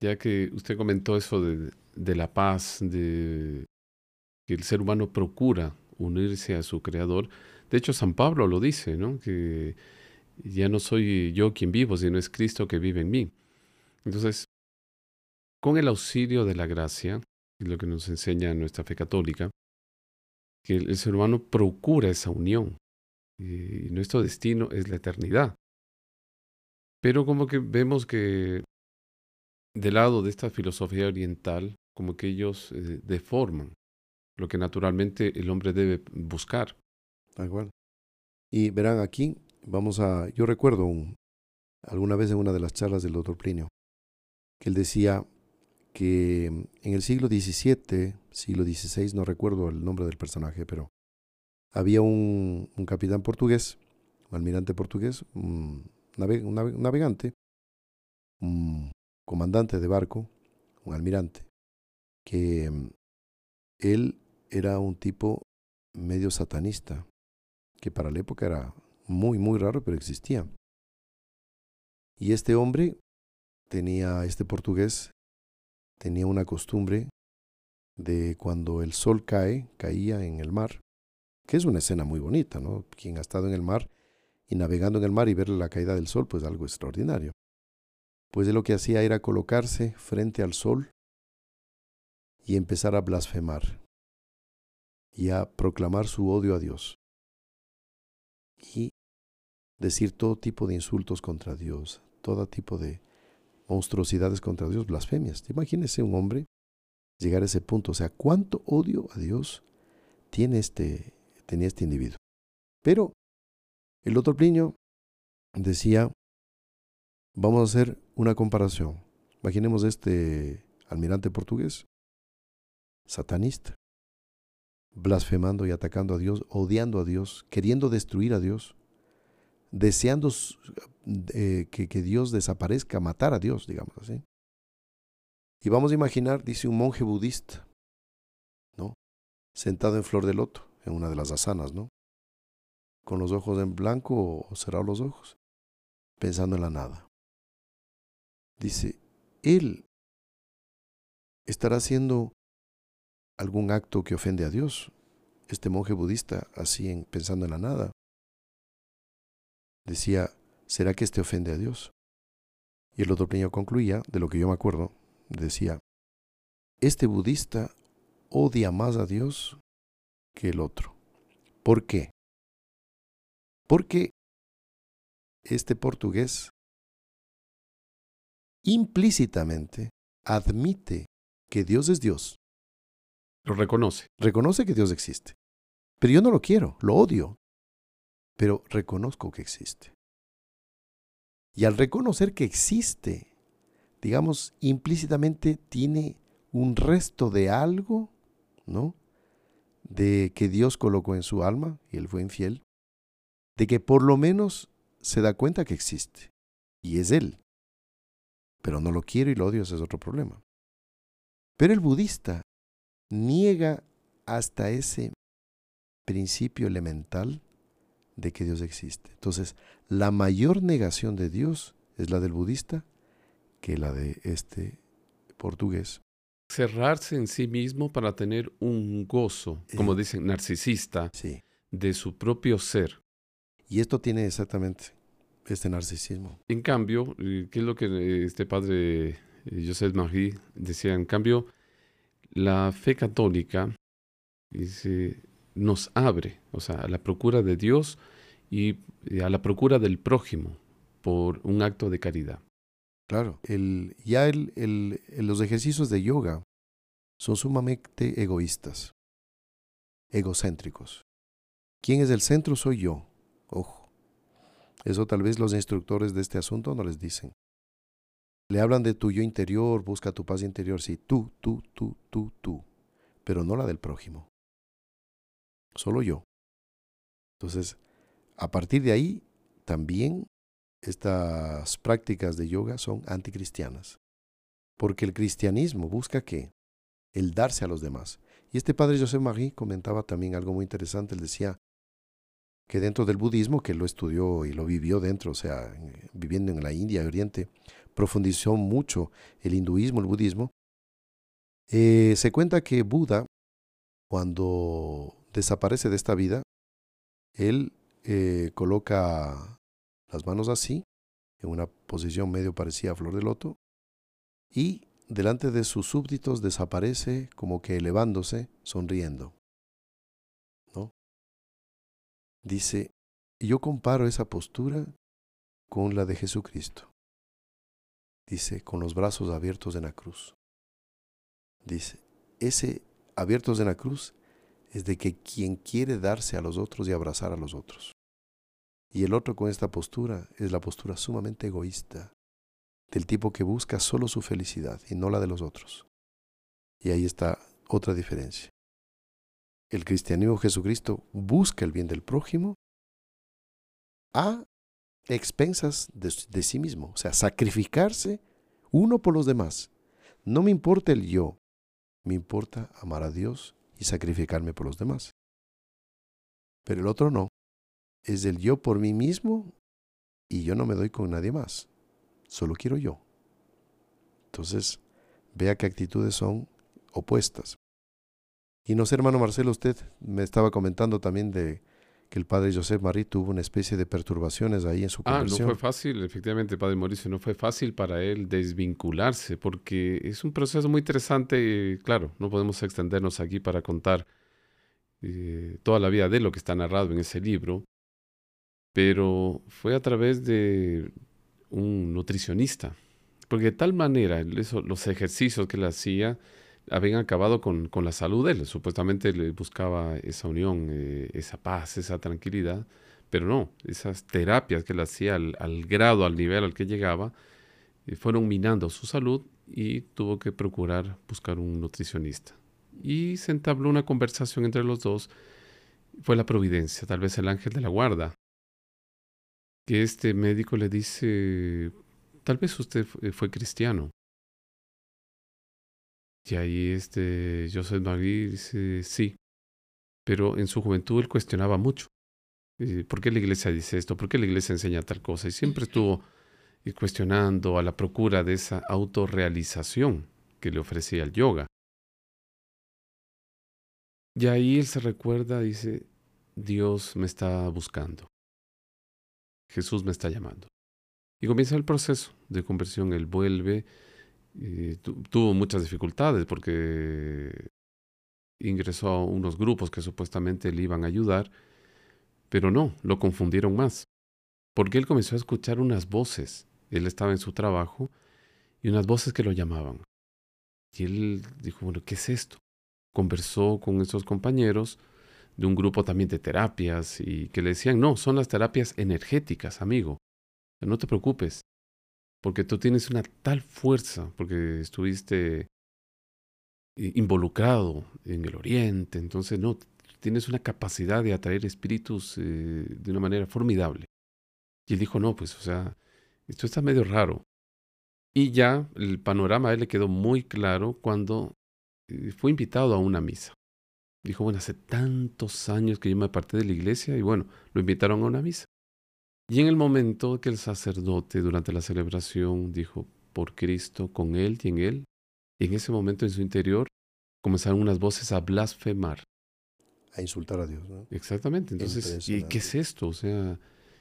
ya que usted comentó eso de, de la paz, de que el ser humano procura unirse a su creador, de hecho San Pablo lo dice, ¿no? Que ya no soy yo quien vivo, sino es Cristo que vive en mí. Entonces, con el auxilio de la gracia, es lo que nos enseña nuestra fe católica, que el ser humano procura esa unión. Y nuestro destino es la eternidad. Pero como que vemos que del lado de esta filosofía oriental, como que ellos eh, deforman lo que naturalmente el hombre debe buscar. Tal Y verán aquí, vamos a, yo recuerdo un, alguna vez en una de las charlas del doctor Plinio, que él decía que en el siglo XVII, siglo XVI, no recuerdo el nombre del personaje, pero había un, un capitán portugués, un almirante portugués, un navegante, un comandante de barco, un almirante, que mm, él era un tipo medio satanista, que para la época era muy, muy raro, pero existía. Y este hombre tenía, este portugués, tenía una costumbre de cuando el sol cae, caía en el mar, que es una escena muy bonita, ¿no? Quien ha estado en el mar y navegando en el mar y ver la caída del sol, pues algo extraordinario. Pues de lo que hacía era colocarse frente al sol y empezar a blasfemar y a proclamar su odio a Dios y decir todo tipo de insultos contra Dios, todo tipo de monstruosidades contra Dios, blasfemias. Imagínese un hombre llegar a ese punto, o sea, cuánto odio a Dios tiene este, tenía este individuo. Pero el doctor Plinio decía, vamos a hacer una comparación. Imaginemos este almirante portugués, satanista, blasfemando y atacando a Dios, odiando a Dios, queriendo destruir a Dios, deseando eh, que, Dios desaparezca, matar a Dios, digamos así. Y vamos a imaginar, dice un monje budista, ¿no? Sentado en flor de loto, en una de las asanas, ¿no? con los ojos en blanco o cerrar los ojos, pensando en la nada. Dice, él estará haciendo algún acto que ofende a Dios, este monje budista así en, pensando en la nada. decía, ¿será que este ofende a Dios? Y el otro niño concluía, de lo que yo me acuerdo, decía, este budista odia más a Dios que el otro. ¿Por qué? Porque este portugués implícitamente admite que Dios es Dios. Lo reconoce. Reconoce que Dios existe. Pero yo no lo quiero, lo odio. Pero reconozco que existe. Y al reconocer que existe, digamos, implícitamente tiene un resto de algo, ¿no? De que Dios colocó en su alma, y él fue infiel, de que por lo menos se da cuenta que existe, y es él. Pero no lo quiero y lo odio, ese es otro problema. Pero el budista niega hasta ese principio elemental de que Dios existe. Entonces, la mayor negación de Dios es la del budista que la de este portugués. Cerrarse en sí mismo para tener un gozo, como Eh, dicen, narcisista, Sí. de su propio ser. Y esto tiene exactamente este narcisismo. En cambio, eh, ¿qué es lo que eh, este padre eh, Joseph Marie decía? En cambio, la fe católica dice, nos abre, o sea, a la procura de Dios y a la procura del prójimo por un acto de caridad. Claro, el, ya el- el- los ejercicios de yoga son sumamente egoístas, egocéntricos. ¿Quién es el centro? Soy yo. Ojo. Eso tal vez los instructores de este asunto no les dicen. Le hablan de tu yo interior, busca tu paz interior, sí, tú, tú, tú, tú, tú, pero no la del prójimo. Solo yo. Entonces, a partir de ahí, también estas prácticas de yoga son anticristianas. Porque el cristianismo busca qué? El darse a los demás. Y este padre José Marie comentaba también algo muy interesante. Él decía que dentro del budismo, que lo estudió y lo vivió dentro, o sea, en- viviendo en la India Oriente, profundizó mucho el hinduismo, el budismo. Eh, se cuenta que Buda, cuando desaparece de esta vida, él eh, coloca las manos así, en una posición medio parecida a flor de loto, y delante de sus súbditos desaparece como que elevándose, sonriendo. Dice, yo comparo esa postura con la de Jesucristo. Dice, con los brazos abiertos en la cruz. Dice, ese abiertos en la cruz es de que quien quiere darse a los otros y abrazar a los otros. Y el otro con esta postura es la postura sumamente egoísta, del tipo que busca solo su felicidad y no la de los otros. Y ahí está otra diferencia. El cristianismo Jesucristo busca el bien del prójimo a expensas de, sí mismo, o sea, sacrificarse uno por los demás. No me importa el yo, me importa amar a Dios y sacrificarme por los demás. Pero el otro no, es el yo por mí mismo y yo no me doy con nadie más, solo quiero yo. Entonces, vea qué actitudes son opuestas. Y no sé, hermano Marcelo, usted me estaba comentando también de que el padre José Marie tuvo una especie de perturbaciones ahí en su Ah, no conversión. fue fácil, efectivamente, Padre Mauricio, no fue fácil para él desvincularse, porque es un proceso muy interesante. Claro, no podemos extendernos aquí para contar eh, toda la vida de lo que está narrado en ese libro, pero fue a través de un nutricionista, porque de tal manera eso- los ejercicios que él hacía habían acabado con, con la salud de él. Supuestamente le buscaba esa unión, eh, esa paz, esa tranquilidad. Pero no, esas terapias que él hacía al, al grado, al nivel al que llegaba, eh, fueron minando su salud y tuvo que procurar buscar un nutricionista. Y se entabló una conversación entre los dos. Fue la providencia, tal vez el ángel de la guarda, que este médico le dice, tal vez usted fu- fue cristiano. Y ahí este Joseph Marie dice, sí, pero en su juventud él cuestionaba mucho. Eh, ¿Por qué la iglesia dice esto? ¿Por qué la iglesia enseña tal cosa? Y siempre estuvo eh, cuestionando a la procura de esa autorrealización que le ofrecía el yoga. Y ahí él se recuerda, dice, Dios me está buscando. Jesús me está llamando. Y comienza el proceso de conversión. Él vuelve, tuvo muchas dificultades porque ingresó a unos grupos que supuestamente le iban a ayudar, pero no, lo confundieron más. Porque él comenzó a escuchar unas voces. Él estaba en su trabajo y unas voces que lo llamaban. Y él dijo, bueno, ¿qué es esto? Conversó con esos compañeros de un grupo también de terapias y que le decían, no, son las terapias energéticas, amigo. No te preocupes, porque tú tienes una tal fuerza, porque estuviste involucrado en el oriente, entonces no, tienes una capacidad de atraer espíritus eh, de una manera formidable. Y él dijo, no, pues, o sea, esto está medio raro. Y ya el panorama a él le quedó muy claro cuando eh, fue invitado a una misa. Dijo, bueno, hace tantos años que yo me aparté de la iglesia y bueno, lo invitaron a una misa. Y en el momento que el sacerdote durante la celebración dijo, por Cristo, con Él y en Él, y en ese momento en su interior comenzaron unas voces a blasfemar. A insultar a Dios, ¿no? Exactamente. Entonces, ¿y qué es esto? O sea,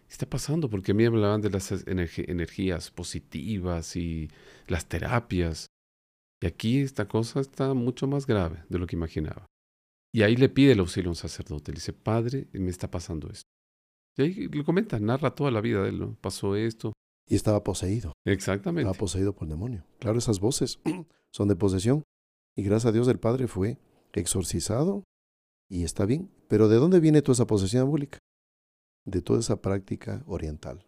¿qué está pasando? Porque a mí me hablaban de las energías positivas y las terapias. Y aquí esta cosa está mucho más grave de lo que imaginaba. Y ahí le pide el auxilio a un sacerdote. Le dice, Padre, me está pasando esto. Y ahí le comenta, narra toda la vida de él, ¿no? Pasó esto. Y estaba poseído. Exactamente. Estaba poseído por el demonio. Claro, esas voces son de posesión. Y gracias a Dios el Padre fue exorcizado y está bien. Pero ¿de dónde viene toda esa posesión diabólica? De toda esa práctica oriental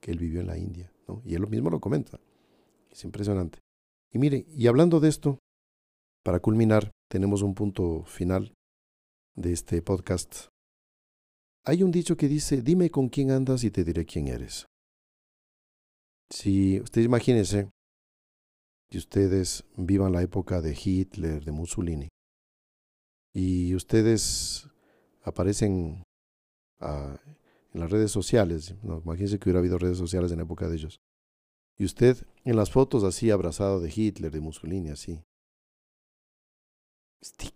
que él vivió en la India. ¿no? Y él lo mismo lo comenta. Es impresionante. Y mire, y hablando de esto, para culminar, tenemos un punto final de este podcast. Hay un dicho que dice, dime con quién andas y te diré quién eres. Si usted imagínese que ustedes vivan la época de Hitler, de Mussolini, y ustedes aparecen ah, en las redes sociales, no, imagínense que hubiera habido redes sociales en la época de ellos, y usted en las fotos así abrazado de Hitler, de Mussolini, así.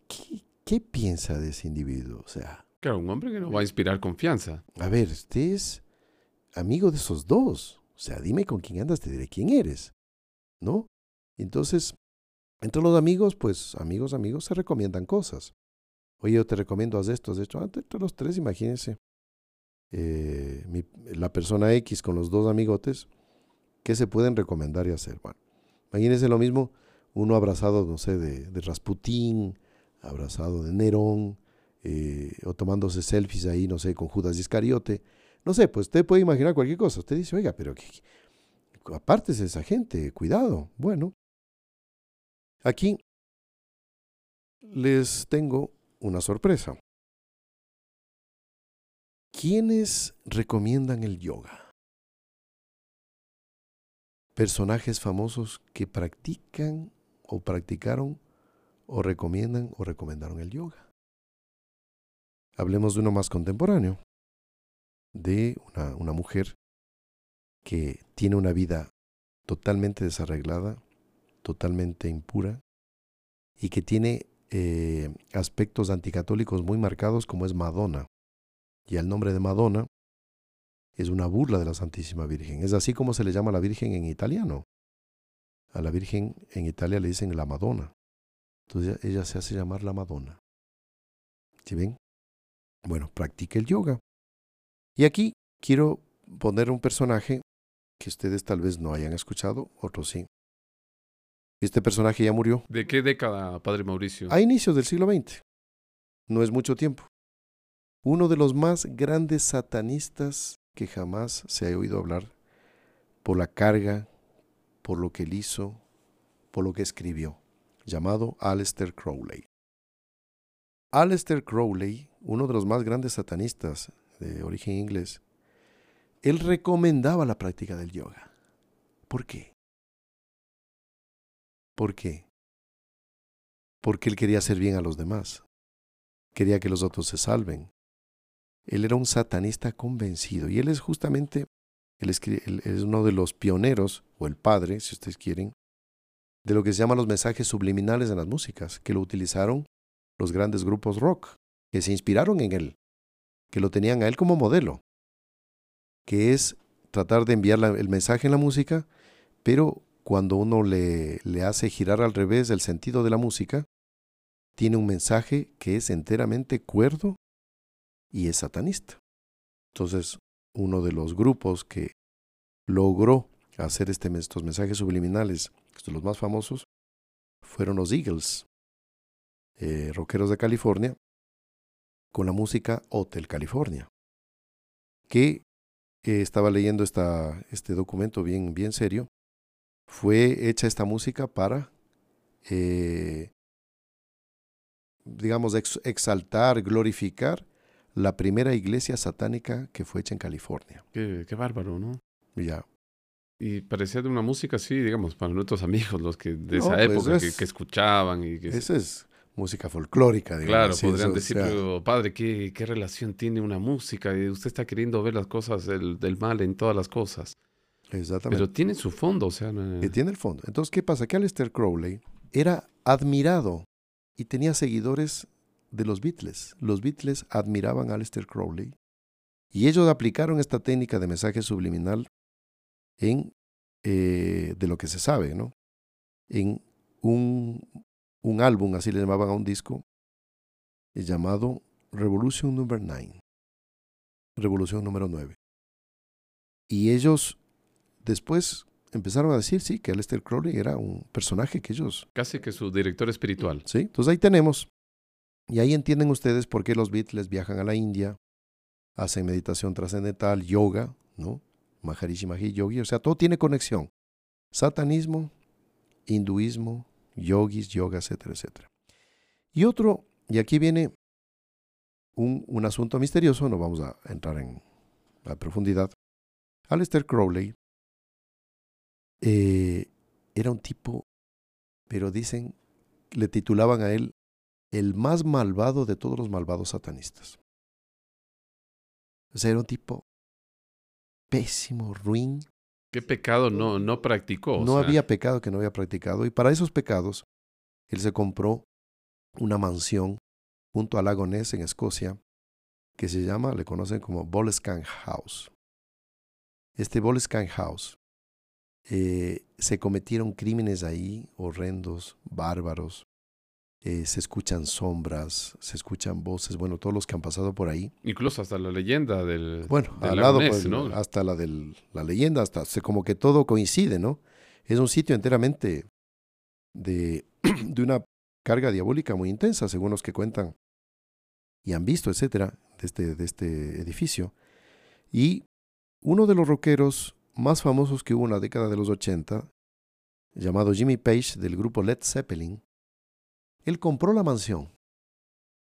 ¿Qué, ¿qué piensa de ese individuo? O sea. Claro, un hombre que no va a inspirar confianza. A ver, usted es amigo de esos dos. O sea, dime con quién andas, te diré quién eres. ¿No? Entonces, entre los amigos, pues amigos, amigos se recomiendan cosas. Oye, yo te recomiendo haz esto, haz esto. Ah, entre los tres, imagínense. Eh, la persona X con los dos amigotes, ¿qué se pueden recomendar y hacer? Bueno, imagínense lo mismo, uno abrazado, no sé, de, de Rasputín, abrazado de Nerón, eh, o tomándose selfies ahí, no sé, con Judas Iscariote. No sé, pues usted puede imaginar cualquier cosa. Usted dice, oiga, pero aparte de esa gente, cuidado. Bueno, aquí les tengo una sorpresa. ¿Quiénes recomiendan el yoga? Personajes famosos que practican o practicaron o recomiendan o recomendaron el yoga. Hablemos de uno más contemporáneo, de una, mujer que tiene una vida totalmente desarreglada, totalmente impura, y que tiene eh, aspectos anticatólicos muy marcados como es Madonna. Y el nombre de Madonna es una burla de la Santísima Virgen. Es así como se le llama a la Virgen en italiano. A la Virgen en Italia le dicen la Madonna. Entonces ella se hace llamar la Madonna. ¿Sí ven? Bueno, practique el yoga. Y aquí quiero poner un personaje que ustedes tal vez no hayan escuchado, otros sí. Este personaje ya murió. ¿De qué década, Padre Mauricio? A inicios del siglo XX. No es mucho tiempo. Uno de los más grandes satanistas que jamás se ha oído hablar por la carga, por lo que él hizo, por lo que escribió llamado Aleister Crowley. Aleister Crowley, uno de los más grandes satanistas de origen inglés, él recomendaba la práctica del yoga. ¿Por qué? ¿Por qué? Porque él quería hacer bien a los demás. Quería que los otros se salven. Él era un satanista convencido y él es justamente, es uno de los pioneros, o el padre, si ustedes quieren, de lo que se llaman los mensajes subliminales en las músicas, que lo utilizaron los grandes grupos rock, que se inspiraron en él, que lo tenían a él como modelo. que es tratar de enviar el mensaje en la música, pero cuando uno le, hace girar al revés el sentido de la música, tiene un mensaje que es enteramente cuerdo y es satanista. Entonces, uno de los grupos que logró hacer este, estos mensajes subliminales, estos los más famosos, fueron los Eagles, eh, rockeros de California, con la música Hotel California, que eh, estaba leyendo esta, este documento bien, bien serio, fue hecha esta música para, eh, digamos, exaltar, glorificar la primera iglesia satánica que fue hecha en California. Qué, qué bárbaro, ¿no? Ya. Y parecía de una música así, digamos, para nuestros amigos, los que de esa pues época que, escuchaban. y que Esa es música folclórica, digamos. Claro, podrían decir, padre, ¿qué, ¿qué, relación tiene una música? Y usted está queriendo ver las cosas del, del mal en todas las cosas. Exactamente. Pero tiene su fondo, o sea. Que tiene el fondo. Entonces, ¿qué pasa? Que Aleister Crowley era admirado y tenía seguidores de los Beatles. Los Beatles admiraban a Aleister Crowley y ellos aplicaron esta técnica de mensaje subliminal en, eh, de lo que se sabe, ¿no? En un, un álbum, así le llamaban a un disco, llamado Revolution Number 9. Revolución número 9. Y ellos después empezaron a decir, sí, que Aleister Crowley era un personaje que ellos... Casi que su director espiritual. Sí, entonces ahí tenemos. Y ahí entienden ustedes por qué los Beatles viajan a la India, hacen meditación trascendental, yoga, ¿no? Maharishi Mahi Yogi, o sea, todo tiene conexión. Satanismo, hinduismo, yogis, yoga, etcétera, etcétera. Y otro, y aquí viene un, un asunto misterioso, no vamos a entrar en la profundidad. Aleister Crowley eh, era un tipo, pero dicen, le titulaban a él el más malvado de todos los malvados satanistas. O sea, era un tipo pésimo, ruin. ¿Qué pecado no, no practicó? No había pecado que no había practicado. Y para esos pecados, él se compró una mansión junto al lago Ness en Escocia, que se llama, le conocen como Boleskine House. Este Boleskine House, eh, se cometieron crímenes ahí horrendos, bárbaros, eh, se escuchan sombras, se escuchan voces, bueno, todos los que han pasado por ahí. Incluso hasta la leyenda del... Bueno, al lado, pues, hasta la de la leyenda, hasta como que todo coincide, ¿no? Es un sitio enteramente de, de una carga diabólica muy intensa, según los que cuentan y han visto, etcétera, de este, de este edificio. Y uno de los rockeros más famosos que hubo en la década de los 80, llamado Jimmy Page del grupo Led Zeppelin, él compró la mansión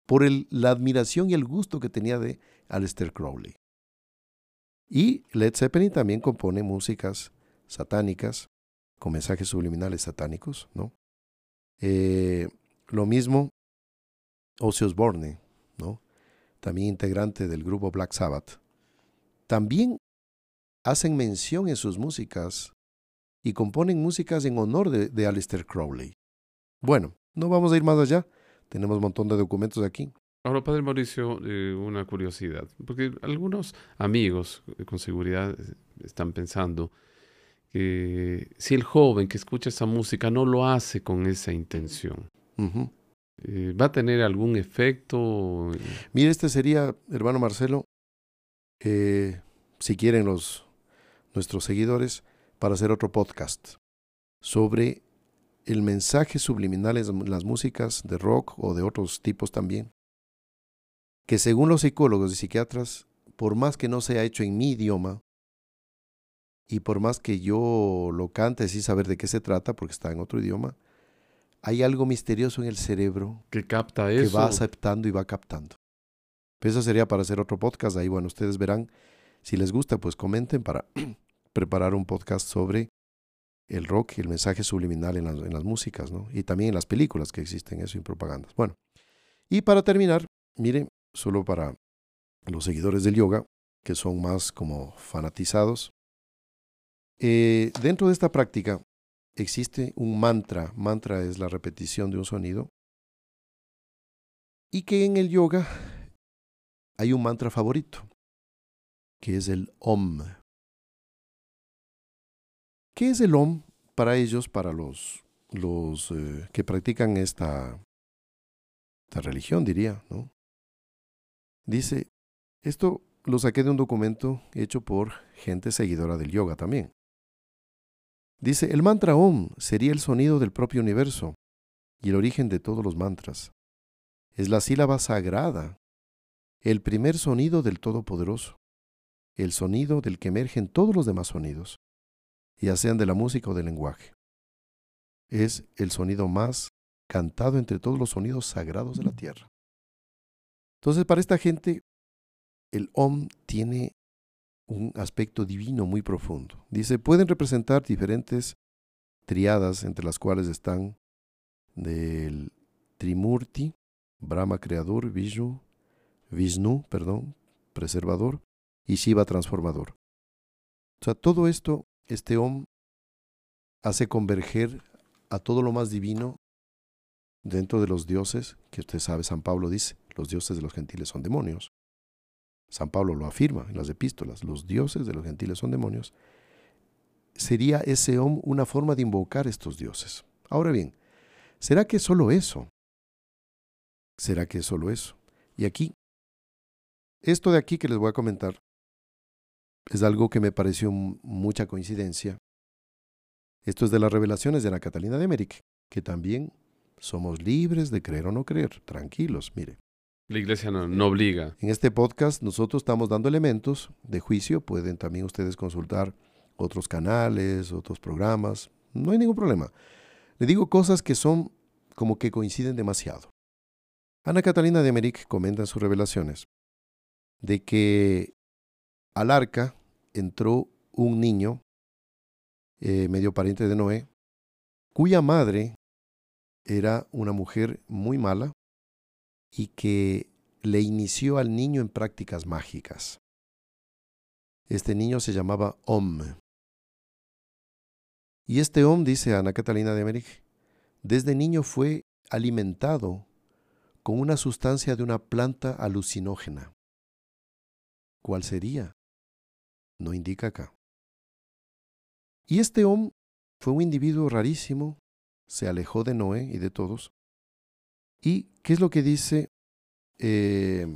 por la admiración y el gusto que tenía de Aleister Crowley. Y Led Zeppelin también compone músicas satánicas con mensajes subliminales satánicos, ¿no? Eh, lo mismo Ozzy Osbourne, ¿no? También integrante del grupo Black Sabbath. También hacen mención en sus músicas y componen músicas en honor de, de Aleister Crowley. Bueno, no vamos a ir más allá. Tenemos un montón de documentos aquí. Ahora, Padre Mauricio, eh, una curiosidad, porque algunos amigos eh, con seguridad eh, están pensando que si el joven que escucha esa música no lo hace con esa intención, ¿va a tener algún efecto? Mire, este sería, hermano Marcelo, si quieren los nuestros seguidores, para hacer otro podcast sobre el mensaje subliminal en las músicas de rock o de otros tipos también, que según los psicólogos y psiquiatras, por más que no sea hecho en mi idioma, y por más que yo lo cante sin saber de qué se trata, porque está en otro idioma, hay algo misterioso en el cerebro que capta eso. Que va aceptando y va captando. eso sería para hacer otro podcast. Ahí, bueno, ustedes verán. Si les gusta, pues comenten para preparar un podcast sobre el rock y el mensaje subliminal en las, en las músicas, ¿no? Y también en las películas que existen eso y propagandas. Bueno, y para terminar, mire, solo para los seguidores del yoga, que son más como fanatizados, eh, dentro de esta práctica existe un mantra. Mantra es la repetición de un sonido. Y que en el yoga hay un mantra favorito. que es el Om. ¿Qué es el Om para ellos, para los, los eh, que practican esta, esta religión, diría? ¿no? Dice, esto lo saqué de un documento hecho por gente seguidora del yoga también. Dice, el mantra Om sería el sonido del propio universo y el origen de todos los mantras. Es la sílaba sagrada, el primer sonido del Todopoderoso, el sonido del que emergen todos los demás sonidos, ya sean de la música o del lenguaje. Es el sonido más cantado entre todos los sonidos sagrados de la tierra. Entonces, para esta gente, el Om tiene un aspecto divino muy profundo. Dice, pueden representar diferentes triadas entre las cuales están del Trimurti, Brahma creador, Vishnu, Vishnu, perdón, preservador, y Shiva transformador. O sea, todo esto, este Om, hace converger a todo lo más divino dentro de los dioses, que usted sabe, San Pablo dice, los dioses de los gentiles son demonios. San Pablo lo afirma en las epístolas, los dioses de los gentiles son demonios, sería ese Om una forma de invocar estos dioses. Ahora bien, ¿será que solo eso? ¿Será que es solo eso? Y aquí, esto de aquí que les voy a comentar es algo que me pareció mucha coincidencia. Esto es de las revelaciones de Ana Catalina de Emmerich, que también somos libres de creer o no creer, tranquilos, mire. La iglesia no, obliga. En este podcast nosotros estamos dando elementos de juicio. Pueden también ustedes consultar otros canales, otros programas. No hay ningún problema. Le digo cosas que son como que coinciden demasiado. Ana Catalina de Emmerich comenta en sus revelaciones de que al arca entró un niño, eh, medio pariente de Noé, cuya madre era una mujer muy mala, y que le inició al niño en prácticas mágicas. Este niño se llamaba Om. Y este Om, dice Ana Catalina de Emmerich, desde niño fue alimentado con una sustancia de una planta alucinógena. ¿Cuál sería? No indica acá. Y este Om fue un individuo rarísimo, se alejó de Noé y de todos, ¿Y qué es lo que dice eh,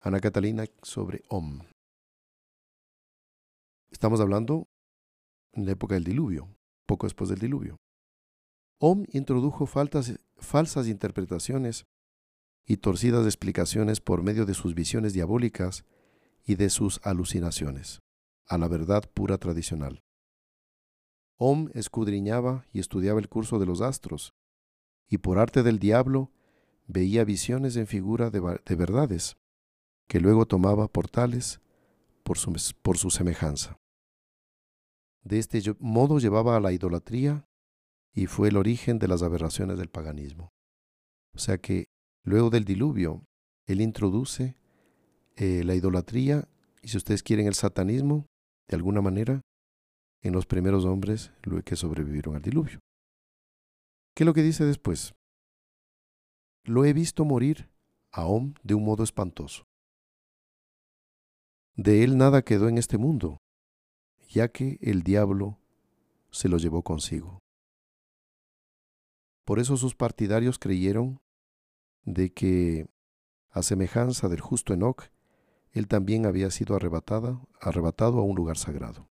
Ana Catalina sobre Om? Estamos hablando en la época del diluvio, poco después del diluvio. Om introdujo falsas interpretaciones y torcidas explicaciones por medio de sus visiones diabólicas y de sus alucinaciones, a la verdad pura tradicional. Om escudriñaba y estudiaba el curso de los astros, y por arte del diablo veía visiones en figura de, verdades, que luego tomaba por tales por su, por su semejanza. De este modo llevaba a la idolatría y fue el origen de las aberraciones del paganismo. O sea que luego del diluvio, él introduce eh, la idolatría y si ustedes quieren el satanismo, de alguna manera, en los primeros hombres que sobrevivieron al diluvio. ¿Qué es lo que dice después? Lo he visto morir aún de un modo espantoso. De él nada quedó en este mundo, ya que el diablo se lo llevó consigo. Por eso sus partidarios creyeron de que, a semejanza del justo Enoch, él también había sido arrebatado, arrebatado a un lugar sagrado.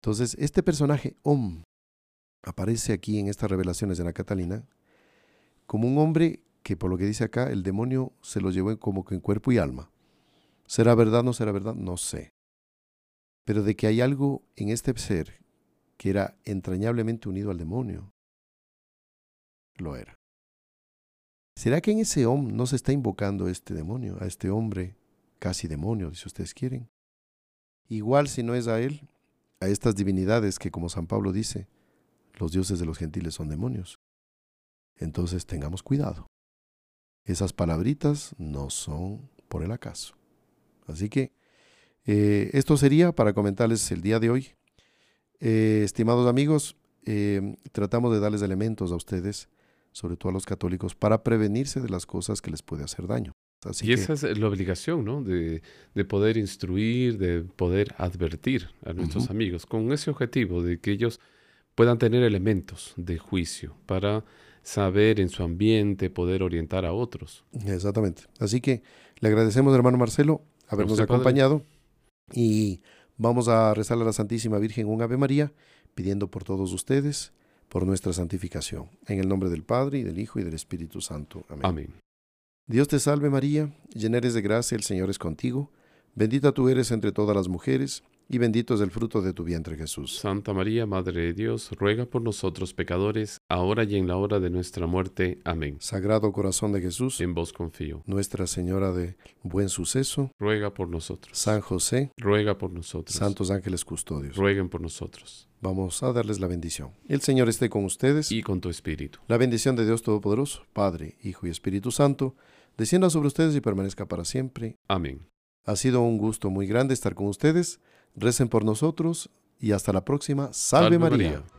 Entonces, este personaje, Om, aparece aquí en estas revelaciones de la Catalina como un hombre que por lo que dice acá, el demonio se lo llevó como que en cuerpo y alma. ¿Será verdad no será verdad? No sé. Pero de que hay algo en este ser que era entrañablemente unido al demonio, lo era. ¿Será que en ese hombre no se está invocando este demonio, a este hombre casi demonio, si ustedes quieren? Igual si no es a él, a estas divinidades que como San Pablo dice, los dioses de los gentiles son demonios. Entonces tengamos cuidado. Esas palabritas no son por el acaso. Así que eh, esto sería para comentarles el día de hoy. Eh, estimados amigos, eh, tratamos de darles elementos a ustedes, sobre todo a los católicos, para prevenirse de las cosas que les puede hacer daño. Así y que, esa es la obligación, ¿no? De, de poder instruir, de poder advertir a nuestros amigos con ese objetivo de que ellos puedan tener elementos de juicio para saber en su ambiente, poder orientar a otros. exactamente. Así que le agradecemos, hermano Marcelo, habernos usted, padre. acompañado y vamos a rezarle a la Santísima Virgen un Ave María, pidiendo por todos ustedes, por nuestra santificación. En el nombre del Padre, y del Hijo, y del Espíritu Santo. Amén. Amén. Dios te salve María, llena eres de gracia, el Señor es contigo, bendita tú eres entre todas las mujeres, y bendito es el fruto de tu vientre Jesús. Santa María, Madre de Dios, ruega por nosotros pecadores, ahora y en la hora de nuestra muerte. Amén. Sagrado corazón de Jesús, En vos confío. Nuestra Señora de Buen Suceso, Ruega por nosotros. San José, Ruega por nosotros. Santos Ángeles Custodios. Rueguen por nosotros. Vamos a darles la bendición. El Señor esté con ustedes. Y con tu espíritu. La bendición de Dios Todopoderoso, Padre, Hijo y Espíritu Santo, descienda sobre ustedes y permanezca para siempre. Amén. Ha sido un gusto muy grande estar con ustedes. Recen por nosotros y hasta la próxima. Salve, Salve María. María.